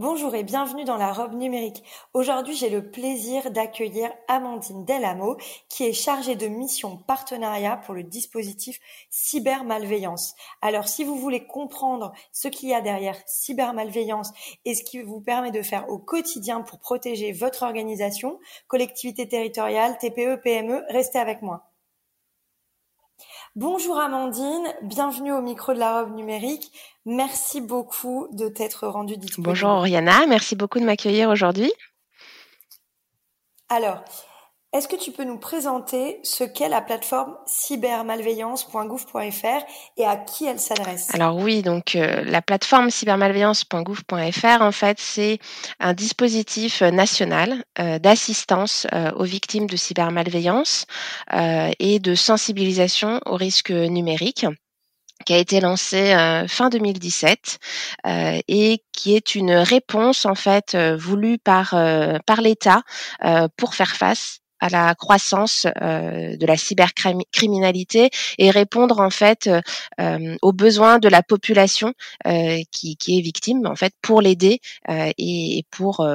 Bonjour et bienvenue dans la robe numérique. Aujourd'hui, j'ai le plaisir d'accueillir Amandine Delamo, qui est chargée de mission partenariat pour le dispositif cybermalveillance. Alors, si vous voulez comprendre ce qu'il y a derrière cybermalveillance et ce qui vous permet de faire au quotidien pour protéger votre organisation, collectivité territoriale, TPE, PME, restez avec moi. Bonjour Amandine, bienvenue au micro de la robe numérique. Merci beaucoup de t'être rendue disponible. Bonjour Oriana, merci beaucoup de m'accueillir aujourd'hui. Alors, est-ce que tu peux nous présenter ce qu'est la plateforme cybermalveillance.gouv.fr et à qui elle s'adresse? Alors oui, donc euh, la plateforme cybermalveillance.gouv.fr, en fait, c'est un dispositif national euh, d'assistance euh, aux victimes de cybermalveillance et de sensibilisation aux risques numériques qui a été lancé fin 2017 et qui est une réponse en fait voulue par par l'État pour faire face à la croissance euh, de la cybercriminalité et répondre en fait euh, aux besoins de la population euh, qui, qui, est victime en fait pour l'aider et, pour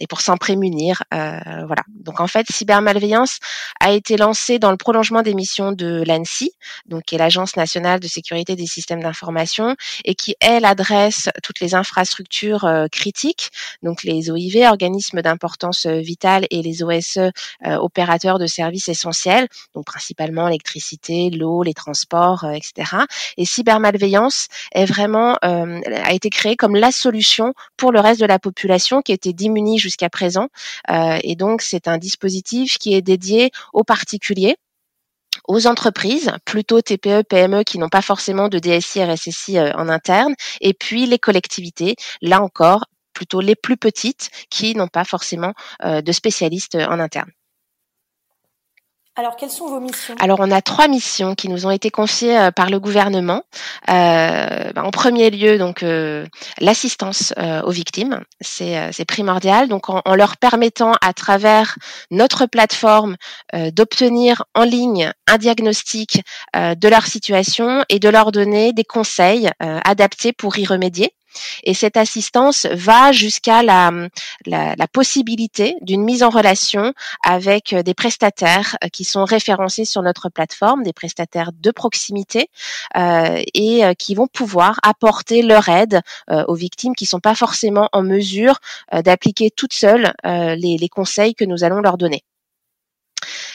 et pour s'en prémunir voilà. Donc en fait cybermalveillance a été lancée dans le prolongement des missions de l'ANSI donc qui est l'agence nationale de sécurité des systèmes d'information et qui elle adresse toutes les infrastructures critiques donc les OIV organismes d'importance vitale et les OSE euh, opérateurs de services essentiels, donc principalement l'électricité, l'eau, les transports, euh, etc. Et cybermalveillance est vraiment euh, a été créé comme la solution pour le reste de la population qui était démunie jusqu'à présent. et donc c'est un dispositif qui est dédié aux particuliers aux entreprises, plutôt TPE, PME qui n'ont pas forcément de DSI, RSSI en interne, et puis les collectivités, là encore, plutôt les plus petites qui n'ont pas forcément de spécialistes en interne. Alors, quelles sont vos missions? Alors, on a trois missions qui nous ont été confiées euh, par le gouvernement. Euh, bah, en premier lieu, donc euh, l'assistance aux victimes, c'est primordial. Donc, en, leur permettant à travers notre plateforme d'obtenir en ligne un diagnostic de leur situation et de leur donner des conseils adaptés pour y remédier. Et cette assistance va jusqu'à la, possibilité d'une mise en relation avec euh, des prestataires euh, qui sont référencés sur notre plateforme, des prestataires de proximité euh, et qui vont pouvoir apporter leur aide aux victimes qui sont pas forcément en mesure d'appliquer toutes seules les, les conseils que nous allons leur donner.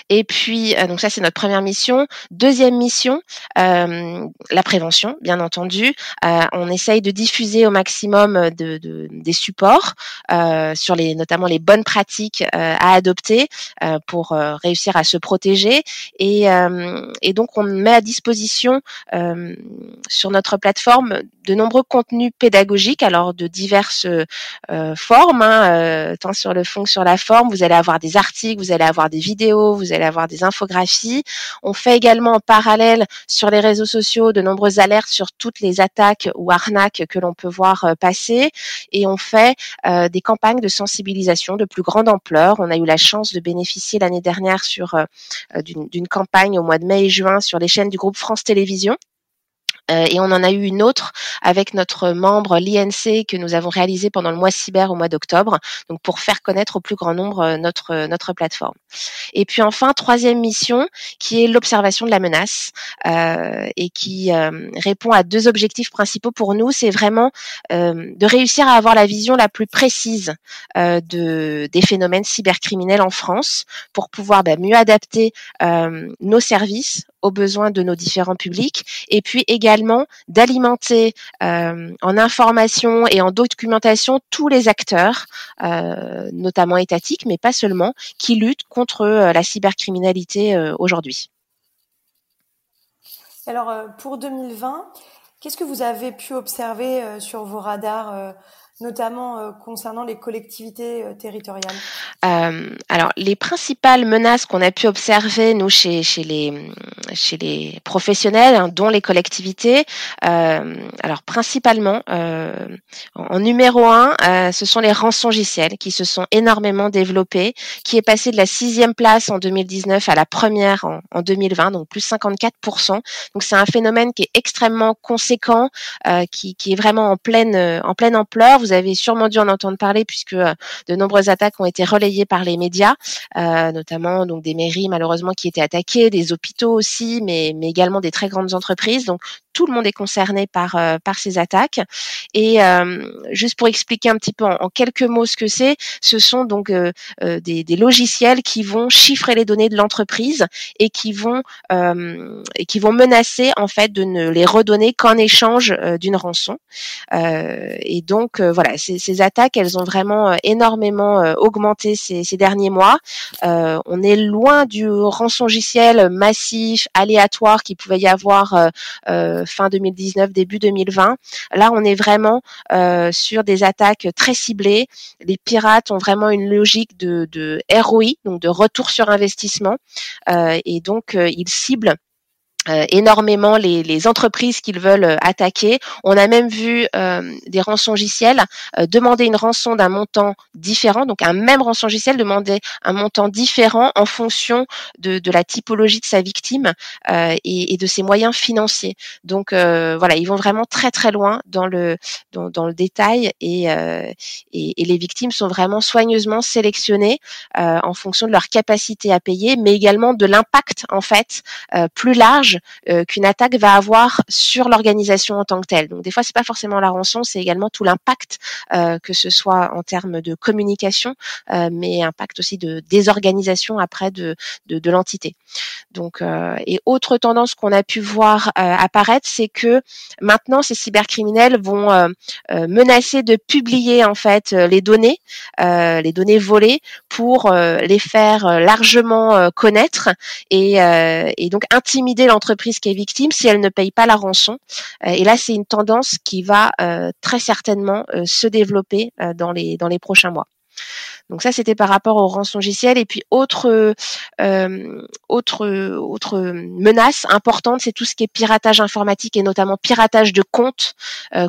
Et puis, euh, donc ça, c'est notre première mission. Deuxième mission, euh, la prévention, bien entendu. Euh, on essaye de diffuser au maximum de, de des supports sur les, notamment les bonnes pratiques à adopter pour réussir à se protéger. Et, et, donc, on met à disposition sur notre plateforme de nombreux contenus pédagogiques, alors de diverses formes, hein, tant sur le fond que sur la forme. Vous allez avoir des articles, vous allez avoir des vidéos, vous allez avoir des infographies. On fait également en parallèle sur les réseaux sociaux de nombreuses alertes sur toutes les attaques ou arnaques que l'on peut voir euh, passer et on fait euh, des campagnes de sensibilisation de plus grande ampleur. On a eu la chance de bénéficier l'année dernière sur euh, d'une campagne au mois de mai et juin sur les chaînes du groupe France Télévisions et on en a eu une autre avec notre membre l'INC que nous avons réalisé pendant le mois cyber au mois d'octobre, donc pour faire connaître au plus grand nombre euh, notre euh, notre plateforme. Et puis enfin troisième mission qui est l'observation de la menace euh, et qui répond à deux objectifs principaux pour nous, c'est vraiment de réussir à avoir la vision la plus précise de des phénomènes cybercriminels en France pour pouvoir bah, mieux adapter nos services aux besoins de nos différents publics, et puis également d'alimenter euh, en information et en documentation tous les acteurs, euh, notamment étatiques, mais pas seulement, qui luttent contre euh, la cybercriminalité aujourd'hui. Alors pour 2020, qu'est-ce que vous avez pu observer sur vos radars notamment euh, concernant les collectivités euh, territoriales euh, Alors, les principales menaces qu'on a pu observer, nous, chez, chez, les, chez les professionnels, hein, dont les collectivités, euh, alors principalement, euh, en numéro un, ce sont les rançongiciels qui se sont énormément développés, qui est passé de la sixième place en 2019 à la première en, en 2020, donc plus 54%. Donc, c'est un phénomène qui est extrêmement conséquent, qui, qui est vraiment en pleine, en pleine ampleur. Vous avez sûrement dû en entendre parler puisque euh, de nombreuses attaques ont été relayées par les médias, euh, notamment donc des mairies malheureusement qui étaient attaquées, des hôpitaux aussi, mais, mais également des très grandes entreprises. Donc tout le monde est concerné par euh, par ces attaques. Et euh, juste pour expliquer un petit peu en, quelques mots ce que c'est, ce sont donc euh, des, des, logiciels qui vont chiffrer les données de l'entreprise et qui vont et qui vont menacer en fait de ne les redonner qu'en échange d'une rançon. et donc voilà, ces, ces, attaques, elles ont vraiment énormément augmenté ces, ces, derniers mois. on est loin du rançongiciel massif, aléatoire qui pouvait y avoir fin 2019, début 2020. Là, on est vraiment euh, sur des attaques très ciblées. Les pirates ont vraiment une logique de, de ROI, donc de retour sur investissement, euh, et donc euh, ils ciblent énormément les, les, entreprises qu'ils veulent euh, attaquer. On a même vu euh, des rançongiciels demander une rançon d'un montant différent, donc un même rançongiciel demander un montant différent en fonction de, de la typologie de sa victime et, et, de ses moyens financiers. Donc voilà, ils vont vraiment très très loin dans le dans, dans le détail et, et, et, les victimes sont vraiment soigneusement sélectionnées en fonction de leur capacité à payer, mais également de l'impact en fait plus large euh, qu'une attaque va avoir sur l'organisation en tant que telle. Donc des fois, c'est pas forcément la rançon, c'est également tout l'impact, euh, que ce soit en termes de communication, euh, mais impact aussi de désorganisation après de, de, l'entité. Donc et autre tendance qu'on a pu voir apparaître, c'est que maintenant ces cybercriminels vont menacer de publier en fait les données, les données volées pour les faire largement connaître et, et donc intimider l'entreprise entreprise qui est victime si elle ne paye pas la rançon. Euh, et là, c'est une tendance qui va euh, très certainement euh, se développer dans les dans les prochains mois. Donc ça, c'était par rapport au rançongiciel. Et puis autre autre autre menace importante, c'est tout ce qui est piratage informatique et notamment piratage de comptes,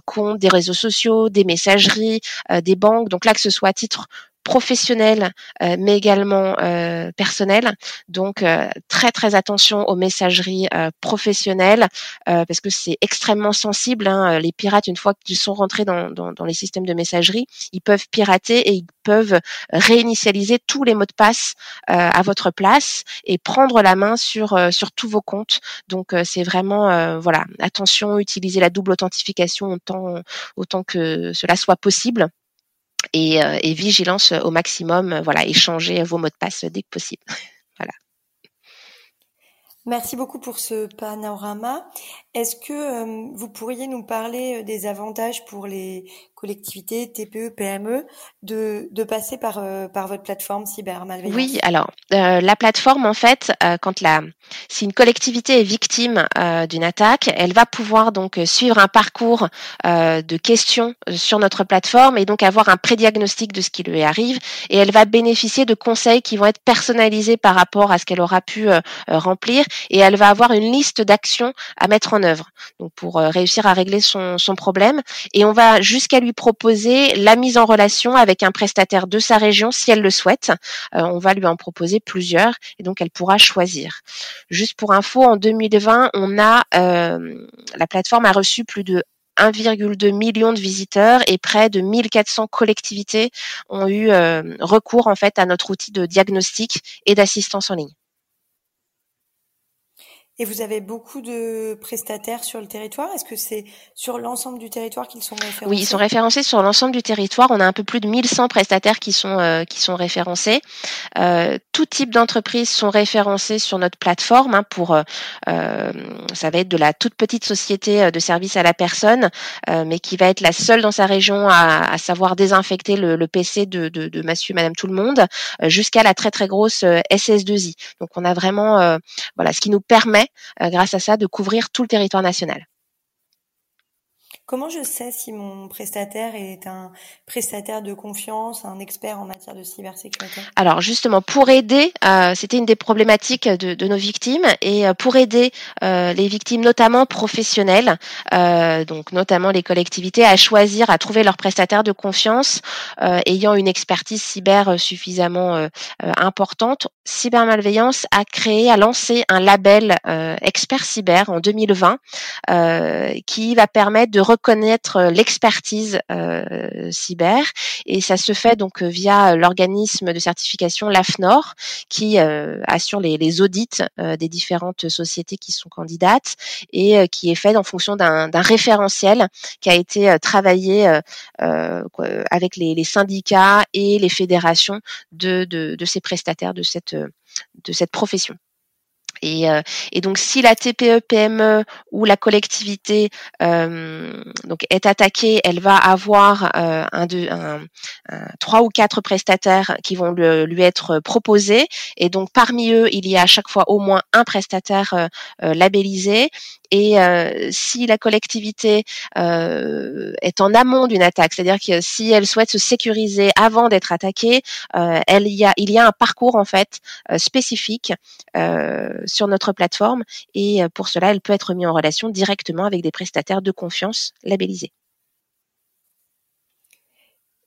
comptes des réseaux sociaux, des messageries, des banques. Donc là, que ce soit à titre professionnel, euh, mais également euh, personnel. Donc euh, très très attention aux messageries professionnelles parce que c'est extrêmement sensible. Hein. Les pirates, une fois qu'ils sont rentrés dans, dans, les systèmes de messagerie, ils peuvent pirater et ils peuvent réinitialiser tous les mots de passe à votre place et prendre la main sur sur tous vos comptes. Donc c'est vraiment voilà attention, utiliser la double authentification autant autant que cela soit possible et, euh, et vigilance au maximum. Voilà, échanger vos mots de passe dès que possible. voilà. Merci beaucoup pour ce panorama. Est-ce que euh, vous pourriez nous parler euh, des avantages pour les collectivités, TPE, PME, de, de passer par, euh, par votre plateforme cybermalveillance Oui, alors la plateforme, en fait, quand la, si une collectivité est victime d'une attaque, elle va pouvoir donc suivre un parcours de questions sur notre plateforme et donc avoir un prédiagnostic de ce qui lui arrive et elle va bénéficier de conseils qui vont être personnalisés par rapport à ce qu'elle aura pu remplir et elle va avoir une liste d'actions à mettre en œuvre donc pour euh, réussir à régler son, problème. Et on va jusqu'à lui proposer la mise en relation avec un prestataire de sa région si elle le souhaite. Euh, on va lui en proposer plusieurs et donc elle pourra choisir. Juste pour info, en 2020, on a euh, la plateforme a reçu plus de 1,2 million de visiteurs et près de 1400 collectivités ont eu recours en fait à notre outil de diagnostic et d'assistance en ligne. Et vous avez beaucoup de prestataires sur le territoire? Est-ce que c'est sur l'ensemble du territoire qu'ils sont référencés? Oui, ils sont référencés sur l'ensemble du territoire. On a un peu plus de 1100 prestataires qui sont euh, qui sont référencés. Euh, tout type d'entreprises sont référencées sur notre plateforme. Hein, pour euh, ça va être de la toute petite société de service à la personne, mais qui va être la seule dans sa région à, à savoir désinfecter le, le PC de, de, de Monsieur, Madame, tout le monde, jusqu'à la très très grosse SS2I. Donc on a vraiment voilà ce qui nous permet euh, grâce à ça, de couvrir tout le territoire national. Comment je sais si mon prestataire est un prestataire de confiance, un expert en matière de cybersécurité? Alors justement, pour aider, euh, c'était une des problématiques de, de, nos victimes, et euh, pour aider euh, les victimes, notamment professionnelles, euh, donc notamment les collectivités, à choisir, à trouver leur prestataire de confiance, euh, ayant une expertise cyber suffisamment importante, Cybermalveillance a créé, a lancé un label expert cyber en 2020, qui va permettre de connaître euh, l'expertise euh, cyber et ça se fait donc euh, via l'organisme de certification l'AFNOR qui assure les, les audits des différentes sociétés qui sont candidates et qui est fait en fonction d'un référentiel qui a été travaillé avec les, les, syndicats et les fédérations de, de, de ces prestataires de cette de cette profession. Et, euh, et, donc, si la TPE, PME ou la collectivité euh, donc est attaquée, elle va avoir euh, un, deux, un, trois ou quatre prestataires qui vont lui être proposés. Et donc, parmi eux, il y a à chaque fois au moins un prestataire labellisé. Et euh, si la collectivité euh, est en amont d'une attaque, c'est-à-dire que si elle souhaite se sécuriser avant d'être attaquée, euh, elle y a, il y a un parcours en fait spécifique sur notre plateforme et pour cela, elle peut être mise en relation directement avec des prestataires de confiance labellisés.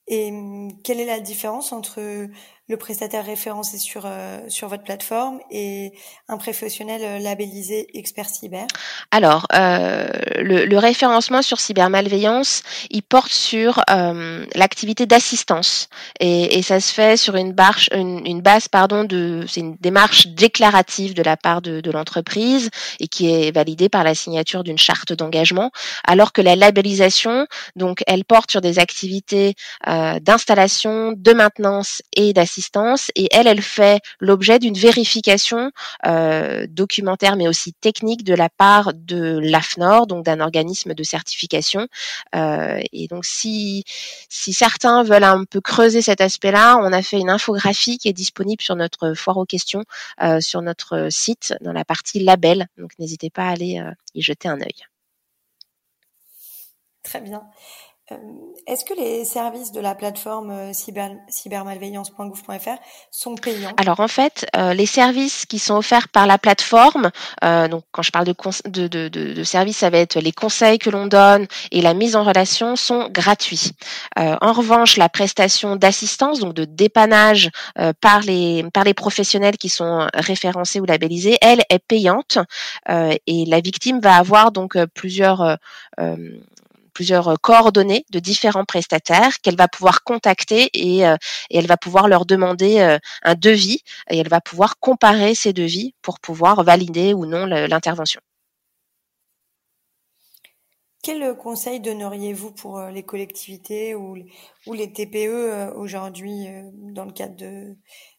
Et hum, quelle est la différence entre le prestataire référencé sur euh, sur votre plateforme et un professionnel euh, labellisé expert cyber. Alors, euh, le, le, référencement sur cybermalveillance, il porte sur euh, l'activité d'assistance. Et, et, ça se fait sur une, barche, une, une base pardon de c'est une démarche déclarative de la part de, de l'entreprise et qui est validée par la signature d'une charte d'engagement, alors que la labellisation, donc, elle porte sur des activités euh, d'installation, de maintenance et d'assistance et elle, elle fait l'objet d'une vérification euh, documentaire mais aussi technique de la part de l'AFNOR, donc d'un organisme de certification. Euh, et donc si, si certains veulent un peu creuser cet aspect-là, on a fait une infographie qui est disponible sur notre foire aux questions, euh, sur notre site, dans la partie label. Donc n'hésitez pas à aller y jeter un œil. Très bien. Euh, est-ce que les services de la plateforme euh, cyber, cybermalveillance.gouv.fr sont payants? Alors en fait, euh, les services qui sont offerts par la plateforme, euh, donc quand je parle de, de, de, de, services, ça va être les conseils que l'on donne et la mise en relation sont gratuits. Euh, en revanche, la prestation d'assistance, donc de dépannage par les par les professionnels qui sont référencés ou labellisés, elle est payante et la victime va avoir donc plusieurs plusieurs euh, coordonnées de différents prestataires qu'elle va pouvoir contacter et, euh, et, elle va pouvoir leur demander euh, un devis et elle va pouvoir comparer ces devis pour pouvoir valider ou non l'intervention. Quel conseil donneriez-vous pour les collectivités ou, ou les TPE aujourd'hui dans le cadre de,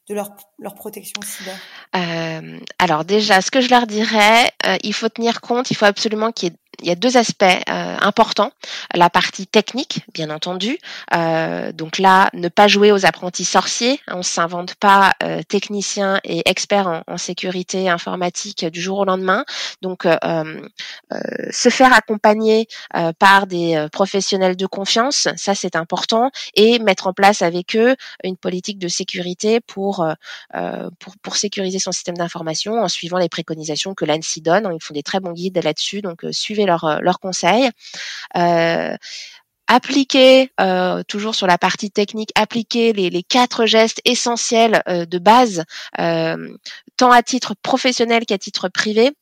de leur, leur protection cyber? Euh, Alors déjà, ce que je leur dirais, euh, il faut tenir compte, il faut absolument qu'il y ait il y a deux aspects euh, importants. La partie technique, bien entendu. Euh, donc là, ne pas jouer aux apprentis sorciers. On ne s'invente pas euh, technicien et expert en, en, sécurité informatique du jour au lendemain. Donc, euh, euh, se faire accompagner par des professionnels de confiance, ça c'est important, et mettre en place avec eux une politique de sécurité pour pour, pour sécuriser son système d'information en suivant les préconisations que l'ANSI donne. Ils font des très bons guides là-dessus, donc suivez leurs euh, conseils. Euh, appliquer, euh, toujours sur la partie technique, appliquer les, quatre gestes essentiels de base, tant à titre professionnel qu'à titre privé,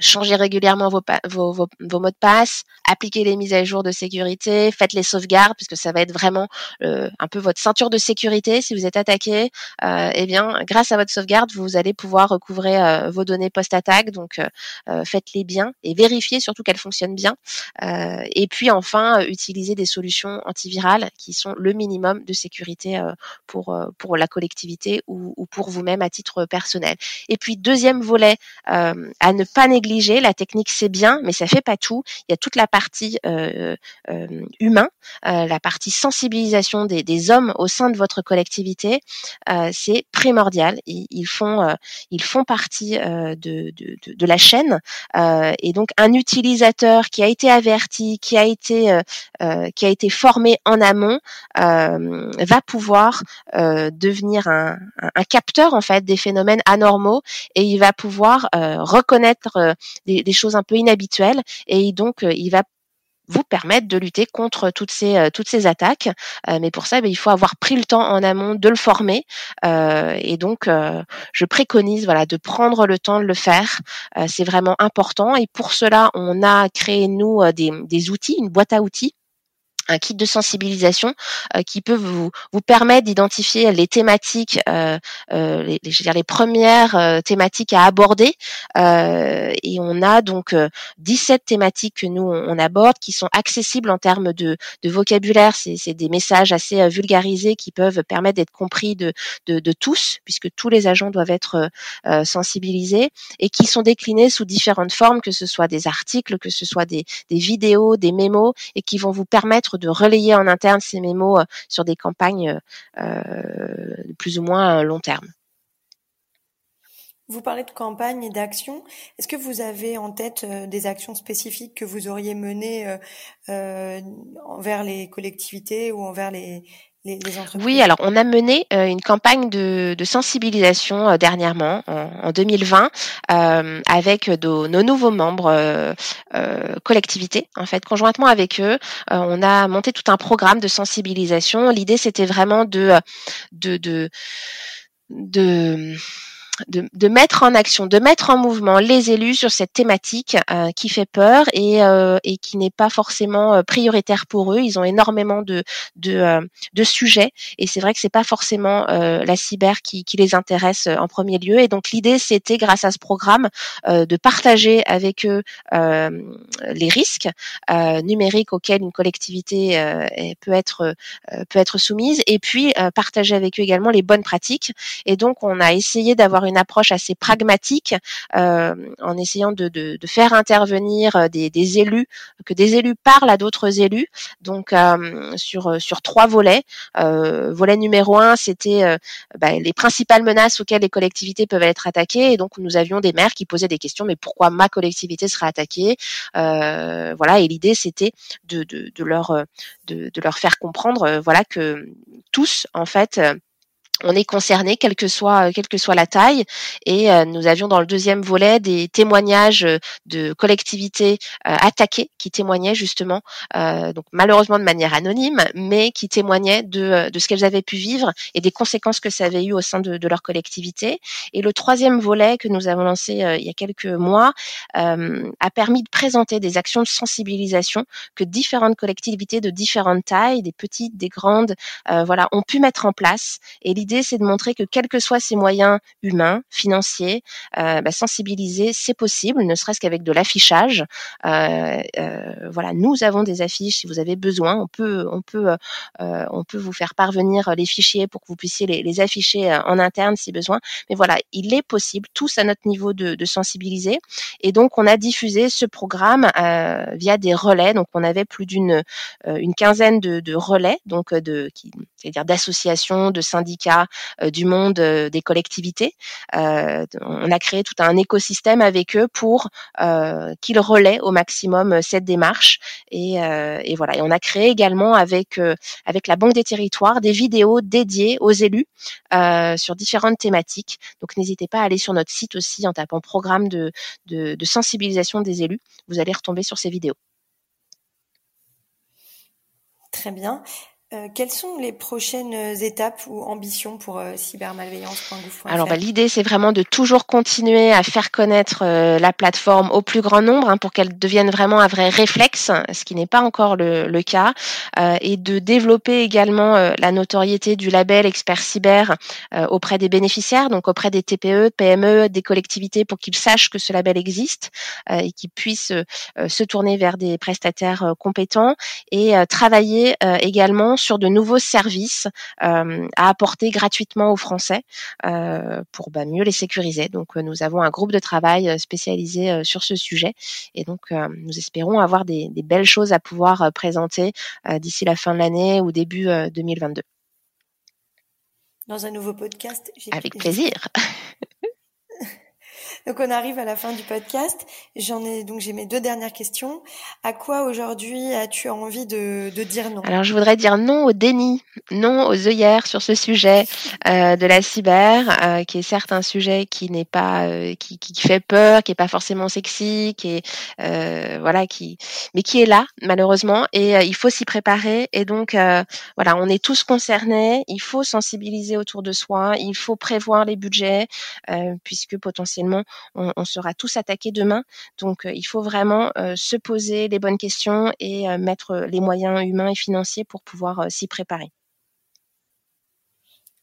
changez régulièrement vos, vos, vos, mots de passe, appliquez les mises à jour de sécurité, faites les sauvegardes puisque ça va être vraiment euh, un peu votre ceinture de sécurité si vous êtes attaqué. Euh, eh bien, grâce à votre sauvegarde, vous allez pouvoir recouvrer euh, vos données post-attaque. Donc, euh, faites-les bien et vérifiez surtout qu'elles fonctionnent bien. et puis enfin, utilisez des solutions antivirales qui sont le minimum de sécurité pour pour la collectivité ou, ou pour vous-même à titre personnel. Et puis deuxième volet à ne pas négliger la technique c'est bien, mais ça fait pas tout. Il y a toute la partie euh, euh, humain, euh, la partie sensibilisation des, hommes au sein de votre collectivité, c'est primordial. Ils, font ils font partie de, de, de, la chaîne et donc un utilisateur qui a été averti, qui a été qui a été formé en amont, va pouvoir devenir un, un, capteur en fait des phénomènes anormaux et il va pouvoir reconnaître des, choses un peu inhabituelles et donc euh, il va vous permettre de lutter contre toutes ces euh, toutes ces attaques. Euh, mais pour ça, ben, il faut avoir pris le temps en amont de le former. et donc, je préconise voilà de prendre le temps de le faire. c'est vraiment important. Et pour cela, on a créé nous des, des outils, une boîte à outils un kit de sensibilisation euh, qui peut vous, vous permettre d'identifier les thématiques, euh, euh, les, je veux dire les premières euh, thématiques à aborder. Euh, et on a donc 17 thématiques que nous on, aborde qui sont accessibles en termes de, de vocabulaire. C'est des messages assez vulgarisés qui peuvent permettre d'être compris de, de, de, tous, puisque tous les agents doivent être sensibilisés et qui sont déclinés sous différentes formes, que ce soit des articles, que ce soit des, des vidéos, des mémos, et qui vont vous permettre de relayer en interne ces mémos euh, sur des campagnes euh, plus ou moins long terme. Vous parlez de campagne et d'action. Est-ce que vous avez en tête euh, des actions spécifiques que vous auriez menées envers les collectivités ou envers les, oui, alors on a mené euh, une campagne de, sensibilisation euh, dernièrement, en, 2020, euh, avec nos nouveaux membres collectivités. En fait, conjointement avec eux, on a monté tout un programme de sensibilisation. L'idée, c'était vraiment de, de, de, de de, de, mettre en action, de mettre en mouvement les élus sur cette thématique euh, qui fait peur et, euh, et qui n'est pas forcément euh, prioritaire pour eux. Ils ont énormément de, de, de sujets et c'est vrai que c'est pas forcément la cyber qui, qui, les intéresse en premier lieu. Et donc l'idée, c'était grâce à ce programme de partager avec eux les risques numériques auxquels une collectivité peut être peut être soumise et puis partager avec eux également les bonnes pratiques. Et donc on a essayé d'avoir une approche assez pragmatique euh, en essayant de, de, de, faire intervenir euh, des, des, élus, que des élus parlent à d'autres élus. Donc euh, sur sur trois volets. volet numéro un, c'était bah, les principales menaces auxquelles les collectivités peuvent être attaquées. Et donc nous avions des maires qui posaient des questions, mais pourquoi ma collectivité sera attaquée Voilà. Et l'idée c'était de, de, de leur de, de, leur faire comprendre, voilà que tous en fait on est concerné, quelle que soit quelle que soit la taille. Et euh, nous avions dans le deuxième volet des témoignages de collectivités euh, attaquées qui témoignaient justement, euh, donc malheureusement de manière anonyme, mais qui témoignaient de, de ce qu'elles avaient pu vivre et des conséquences que ça avait eu au sein de, de leur collectivité. Et le troisième volet que nous avons lancé il y a quelques mois a permis de présenter des actions de sensibilisation que différentes collectivités de différentes tailles, des petites, des grandes, voilà, ont pu mettre en place. L'idée, c'est de montrer que quels que soient ces moyens humains, financiers, euh, bah, sensibiliser, c'est possible, ne serait-ce qu'avec de l'affichage. Euh, euh, voilà, nous avons des affiches. Si vous avez besoin, on peut, on peut, on peut vous faire parvenir les fichiers pour que vous puissiez les, afficher en interne si besoin. Mais voilà, il est possible, tous à notre niveau, de, sensibiliser. Et donc, on a diffusé ce programme via des relais. Donc, on avait plus d'une une quinzaine de, de relais, donc de, c'est-à-dire d'associations, de syndicats euh, du monde euh, des collectivités. Euh, on a créé tout un écosystème avec eux pour qu'ils relaient au maximum cette démarche. Et, voilà. Et on a créé également avec la Banque des Territoires des vidéos dédiées aux élus sur différentes thématiques. Donc n'hésitez pas à aller sur notre site aussi en tapant programme de sensibilisation des élus. Vous allez retomber sur ces vidéos. Très bien. Euh, quelles sont les prochaines étapes ou ambitions pour euh, cybermalveillance.gouv.fr Alors bah, l'idée c'est vraiment de toujours continuer à faire connaître euh, la plateforme au plus grand nombre hein, pour qu'elle devienne vraiment un vrai réflexe, ce qui n'est pas encore le, le cas, euh, et de développer également euh, la notoriété du label expert cyber auprès des bénéficiaires, donc auprès des TPE, PME, des collectivités pour qu'ils sachent que ce label existe et qu'ils puissent se tourner vers des prestataires compétents et travailler également sur de nouveaux services euh, à apporter gratuitement aux Français euh, pour bah, mieux les sécuriser. Donc euh, nous avons un groupe de travail spécialisé sur ce sujet et donc nous espérons avoir des, des, belles choses à pouvoir présenter d'ici la fin de l'année ou début 2022. Dans un nouveau podcast. Avec plaisir. Donc on arrive à la fin du podcast. J'en ai donc j'ai mes deux dernières questions. À quoi aujourd'hui as-tu envie de, de, dire non? Alors je voudrais dire non au déni, non aux œillères sur ce sujet euh, de la cyber, euh, qui est certes un sujet qui n'est pas euh, qui, qui, fait peur, qui est pas forcément sexy, qui est euh, voilà qui mais qui est là malheureusement et euh, il faut s'y préparer et donc voilà on est tous concernés. Il faut sensibiliser autour de soi, il faut prévoir les budgets puisque potentiellement on, sera tous attaqués demain. Donc, euh, il faut vraiment euh, se poser les bonnes questions et euh, mettre les moyens humains et financiers pour pouvoir s'y préparer.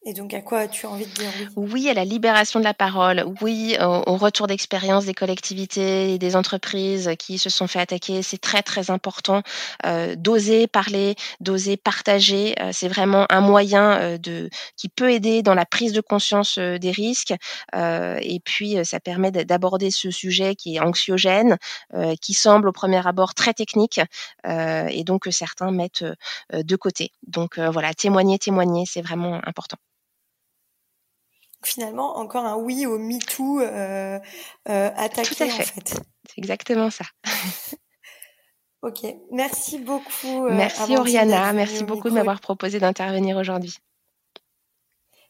Et donc, à quoi as-tu envie de dire oui? À la libération de la parole. Oui, au, retour d'expérience des collectivités et des entreprises qui se sont fait attaquer. C'est très, très important euh, d'oser parler, d'oser partager. Euh, c'est vraiment un moyen euh, de qui peut aider dans la prise de conscience des risques. Et puis, ça permet d'aborder ce sujet qui est anxiogène, qui semble au premier abord très technique, et donc que certains mettent de côté. Donc voilà, témoigner, témoigner, c'est vraiment important finalement encore un oui au MeToo euh, euh, attaqué en fait. C'est exactement ça. ok, merci beaucoup. Euh, merci Oriana, merci beaucoup de m'avoir proposé d'intervenir aujourd'hui.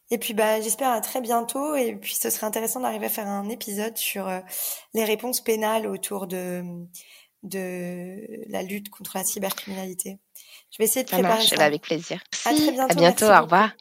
Et puis bah j'espère à très bientôt et puis ce serait intéressant d'arriver à faire un épisode sur euh, les réponses pénales autour de de la lutte contre la cybercriminalité. Je vais essayer de ça préparer marche, ça. Avec plaisir. À très bientôt. À bientôt. Au revoir.